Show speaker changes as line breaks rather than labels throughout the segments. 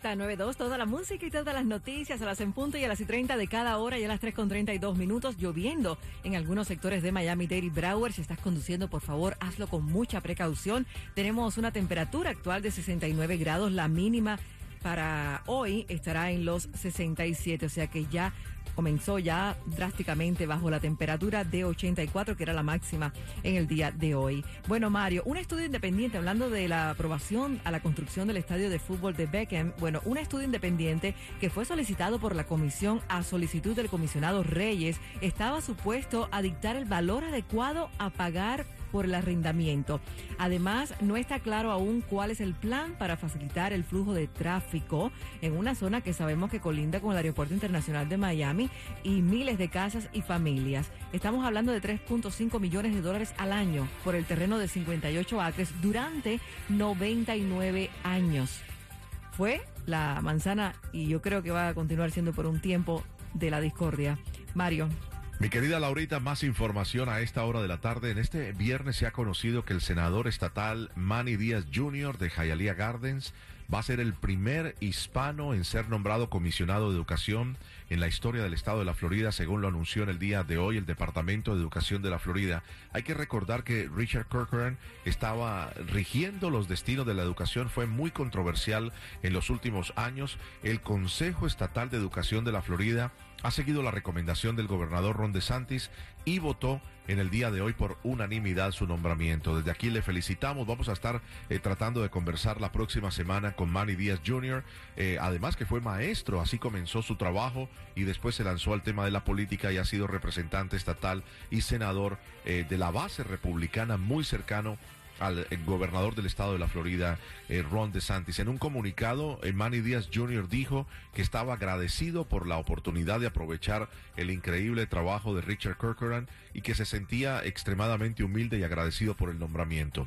Z92, toda la música y todas las noticias a las en punto y a las y 30 de cada hora y a las 3 con 32 minutos, lloviendo en algunos sectores de Miami-Dade y Broward. Si estás conduciendo, por favor, hazlo con mucha precaución. Tenemos una temperatura actual de 69 grados, la mínima para hoy estará en los 67, o sea que ya comenzó ya drásticamente bajo la temperatura de 84, que era la máxima en el día de hoy. Bueno, Mario, un estudio independiente, hablando de la aprobación a la construcción del estadio de fútbol de Beckham, bueno, un estudio independiente que fue solicitado por la comisión a solicitud del comisionado Reyes, estaba supuesto a dictar el valor adecuado a pagar por el arrendamiento. Además, no está claro aún cuál es el plan para facilitar el flujo de tráfico en una zona que sabemos que colinda con el Aeropuerto Internacional de Miami y miles de casas y familias. Estamos hablando de 3.5 millones de dólares al año por el terreno de 58 acres durante 99 años. Fue la manzana y yo creo que va a continuar siendo por un tiempo de la discordia. Mario.
Mi querida Laurita, más información a esta hora de la tarde. En este viernes se ha conocido que el senador estatal Manny Díaz Jr. de Hialeah Gardens va a ser el primer hispano en ser nombrado comisionado de educación en la historia del estado de la Florida, según lo anunció en el día de hoy el Departamento de Educación de la Florida. Hay que recordar que Richard Corcoran estaba rigiendo los destinos de la educación, fue muy controversial en los últimos años. El Consejo Estatal de Educación de la Florida ha seguido la recomendación del gobernador Ron DeSantis y votó en el día de hoy por unanimidad su nombramiento. Desde aquí le felicitamos. Vamos a estar eh, tratando de conversar la próxima semana con Manny Díaz Jr., eh, además que fue maestro, así comenzó su trabajo y después se lanzó al tema de la política y ha sido representante estatal y senador eh, de la base republicana muy cercano al gobernador del estado de la Florida, eh, Ron DeSantis. En un comunicado, eh, Manny Díaz Jr. dijo que estaba agradecido por la oportunidad de aprovechar el increíble trabajo de Richard Corcoran y que se sentía extremadamente humilde y agradecido por el nombramiento.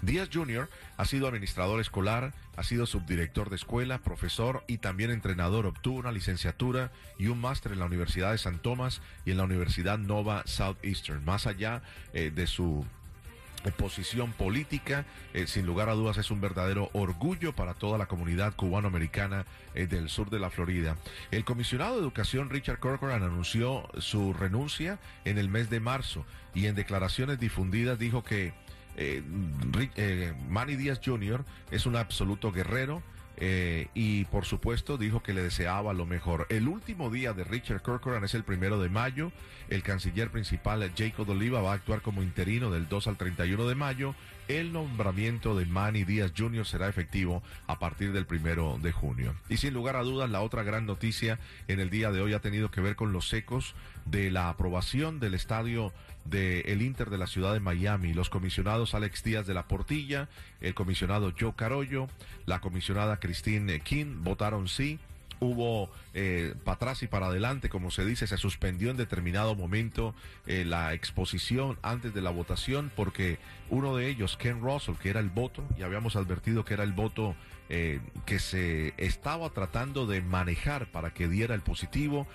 Díaz Jr. ha sido administrador escolar, ha sido subdirector de escuela, profesor y también entrenador. Obtuvo una licenciatura y un máster en la Universidad de San Tomás y en la Universidad Nova Southeastern. Más allá eh, de su posición política. Eh, sin lugar a dudas es un verdadero orgullo para toda la comunidad cubanoamericana eh, del sur de la Florida. El comisionado de educación Richard Corcoran anunció su renuncia en el mes de marzo y en declaraciones difundidas dijo que eh, Manny Díaz Jr. es un absoluto guerrero, eh, y por supuesto dijo que le deseaba lo mejor. El último día de Richard Corcoran es el primero de mayo. El canciller principal Jacob Oliva va a actuar como interino del 2 al 31 de mayo. El nombramiento de Manny Díaz Jr. será efectivo a partir del primero de junio. Y sin lugar a dudas, la otra gran noticia en el día de hoy ha tenido que ver con los ecos de la aprobación del estadio del Inter de la ciudad de Miami, los comisionados Alex Díaz de la Portilla, el comisionado Joe Carollo, la comisionada Christine King votaron sí. Hubo eh, para atrás y para adelante, como se dice, se suspendió en determinado momento eh, la exposición antes de la votación porque uno de ellos, Ken Russell, que era el voto, y habíamos advertido que era el voto eh, que se estaba tratando de manejar para que diera el positivo,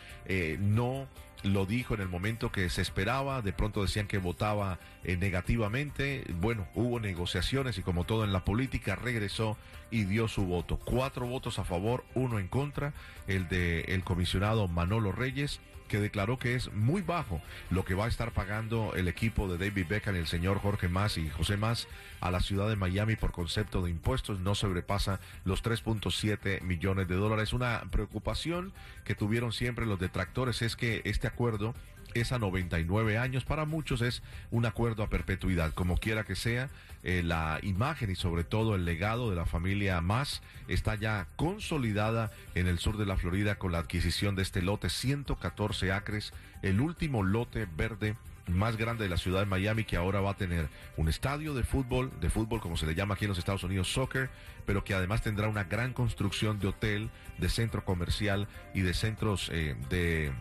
no lo dijo en el momento que se esperaba, de pronto decían que votaba eh, negativamente, bueno, hubo negociaciones y como todo en la política regresó y dio su voto. Cuatro votos a favor, uno en contra, el de el comisionado Manolo Reyes que declaró que es muy bajo lo que va a estar pagando el equipo de David Beckham, el señor Jorge Más y José Más a la ciudad de Miami por concepto de impuestos, no sobrepasa los 3.7 millones de dólares. Una preocupación que tuvieron siempre los detractores es que este acuerdo es a 99 años. Para muchos es un acuerdo a perpetuidad. Como quiera que sea, eh, la imagen y sobre todo el legado de la familia Más está ya consolidada en el sur de la Florida con la adquisición de este lote, 114 acres, el último lote verde más grande de la ciudad de Miami que ahora va a tener un estadio de fútbol, de fútbol como se le llama aquí en los Estados Unidos, soccer, pero que además tendrá una gran construcción de hotel, de centro comercial y de centros eh, de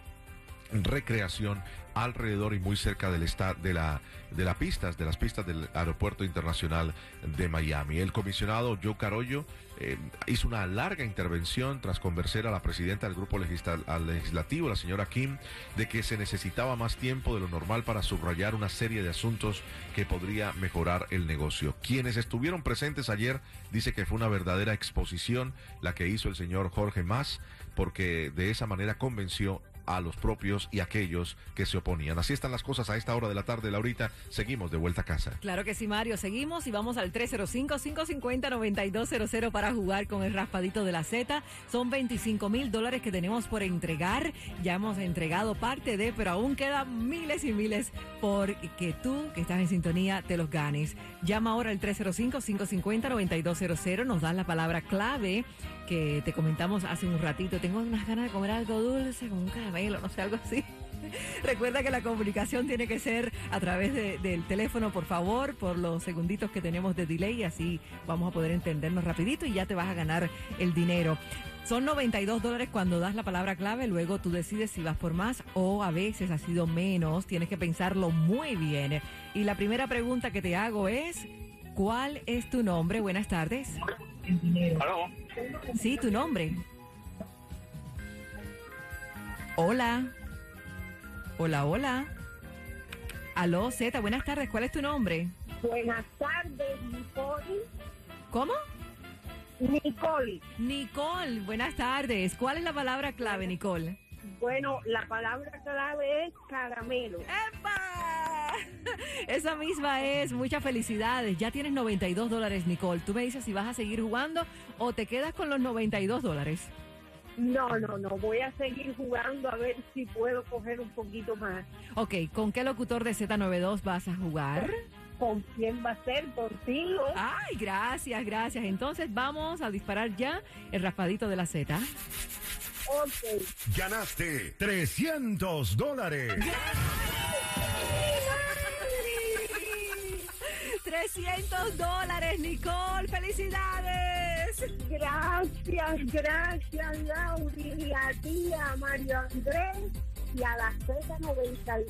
recreación alrededor y muy cerca del esta, de la de las pistas de las pistas del aeropuerto internacional de Miami. El comisionado Joe Carollo eh, hizo una larga intervención tras convencer a la presidenta del grupo legislativo, la señora Kim, de que se necesitaba más tiempo de lo normal para subrayar una serie de asuntos que podría mejorar el negocio. Quienes estuvieron presentes ayer dice que fue una verdadera exposición la que hizo el señor Jorge Mas, porque de esa manera convenció a los propios y aquellos que se oponían. Así están las cosas a esta hora de la tarde, Laurita. Seguimos de vuelta a casa.
Claro que sí, Mario. Seguimos y vamos al 305-550-9200 para jugar con el raspadito de la Z. Son 25 mil dólares que tenemos por entregar. Ya hemos entregado parte de, pero aún quedan miles y miles por que tú, que estás en sintonía, te los ganes. Llama ahora al 305-550-9200. Nos dan la palabra clave que te comentamos hace un ratito. Tengo unas ganas de comer algo dulce, como un caramelo, no sé, algo así. Recuerda que la comunicación tiene que ser a través del teléfono, por favor, por los segunditos que tenemos de delay, así vamos a poder entendernos rapidito y ya te vas a ganar el dinero. Son 92 dólares cuando das la palabra clave, luego tú decides si vas por más o a veces ha sido menos, tienes que pensarlo muy bien. Y la primera pregunta que te hago es, ¿cuál es tu nombre? Buenas tardes.
¿Aló?
Sí, tu nombre. Hola. Hola, hola. Aló, Z, buenas tardes. ¿Cuál es tu nombre?
Buenas tardes, Nicole.
¿Cómo?
Nicole.
Nicole, buenas tardes. ¿Cuál es la palabra clave, Nicole?
Bueno, la palabra clave es caramelo.
¡Epa! Esa misma es. Muchas felicidades. Ya tienes 92 dólares, Nicole. Tú me dices si vas a seguir jugando o te quedas con los 92 dólares.
No, no, no. Voy a seguir jugando a ver si puedo coger un poquito más.
Ok, ¿con qué locutor de Z92 vas a jugar?
¿Con quién va a ser? ¿Contigo?
Ay, gracias, gracias. Entonces vamos a disparar ya el raspadito de la Z.
Ok.
Ganaste 300 dólares.
300 dólares, Nicole. ¡Felicidades!
Gracias, gracias, Lauri, a ti, a Mario Andrés y a la Z92.